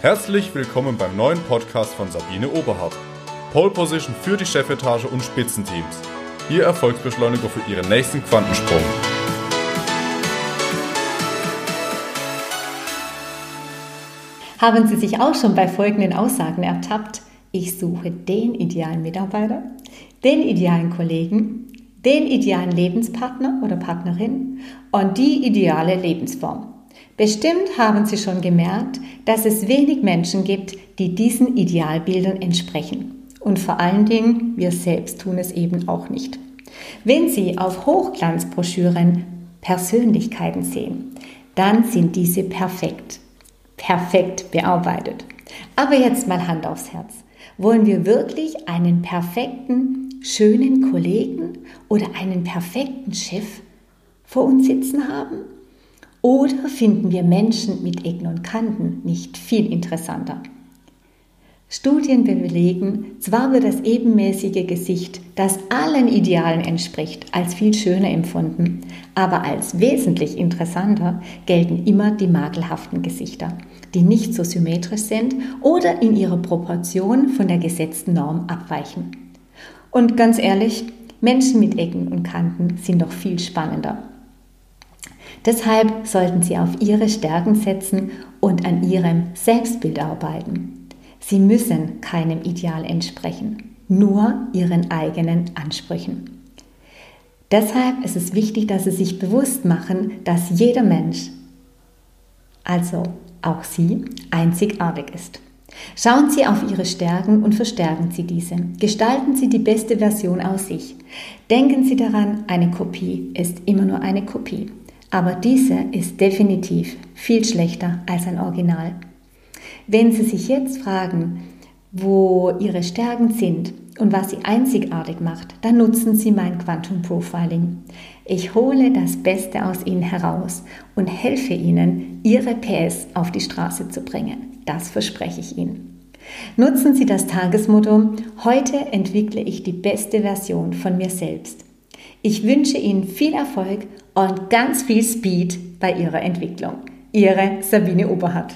Herzlich willkommen beim neuen Podcast von Sabine Oberhardt. Pole Position für die Chefetage und Spitzenteams. Ihr Erfolgsbeschleuniger für Ihren nächsten Quantensprung. Haben Sie sich auch schon bei folgenden Aussagen ertappt? Ich suche den idealen Mitarbeiter, den idealen Kollegen, den idealen Lebenspartner oder Partnerin und die ideale Lebensform. Bestimmt haben Sie schon gemerkt, dass es wenig Menschen gibt, die diesen Idealbildern entsprechen. Und vor allen Dingen, wir selbst tun es eben auch nicht. Wenn Sie auf Hochglanzbroschüren Persönlichkeiten sehen, dann sind diese perfekt, perfekt bearbeitet. Aber jetzt mal Hand aufs Herz. Wollen wir wirklich einen perfekten, schönen Kollegen oder einen perfekten Chef vor uns sitzen haben? Oder finden wir Menschen mit Ecken und Kanten nicht viel interessanter? Studien belegen, zwar wird das ebenmäßige Gesicht, das allen Idealen entspricht, als viel schöner empfunden, aber als wesentlich interessanter gelten immer die makelhaften Gesichter, die nicht so symmetrisch sind oder in ihrer Proportion von der gesetzten Norm abweichen. Und ganz ehrlich, Menschen mit Ecken und Kanten sind doch viel spannender. Deshalb sollten Sie auf Ihre Stärken setzen und an Ihrem Selbstbild arbeiten. Sie müssen keinem Ideal entsprechen, nur Ihren eigenen Ansprüchen. Deshalb ist es wichtig, dass Sie sich bewusst machen, dass jeder Mensch, also auch Sie, einzigartig ist. Schauen Sie auf Ihre Stärken und verstärken Sie diese. Gestalten Sie die beste Version aus sich. Denken Sie daran, eine Kopie ist immer nur eine Kopie. Aber diese ist definitiv viel schlechter als ein Original. Wenn Sie sich jetzt fragen, wo Ihre Stärken sind und was Sie einzigartig macht, dann nutzen Sie mein Quantum Profiling. Ich hole das Beste aus Ihnen heraus und helfe Ihnen, Ihre PS auf die Straße zu bringen. Das verspreche ich Ihnen. Nutzen Sie das Tagesmotto, heute entwickle ich die beste Version von mir selbst. Ich wünsche Ihnen viel Erfolg und ganz viel Speed bei Ihrer Entwicklung. Ihre Sabine Oberhardt.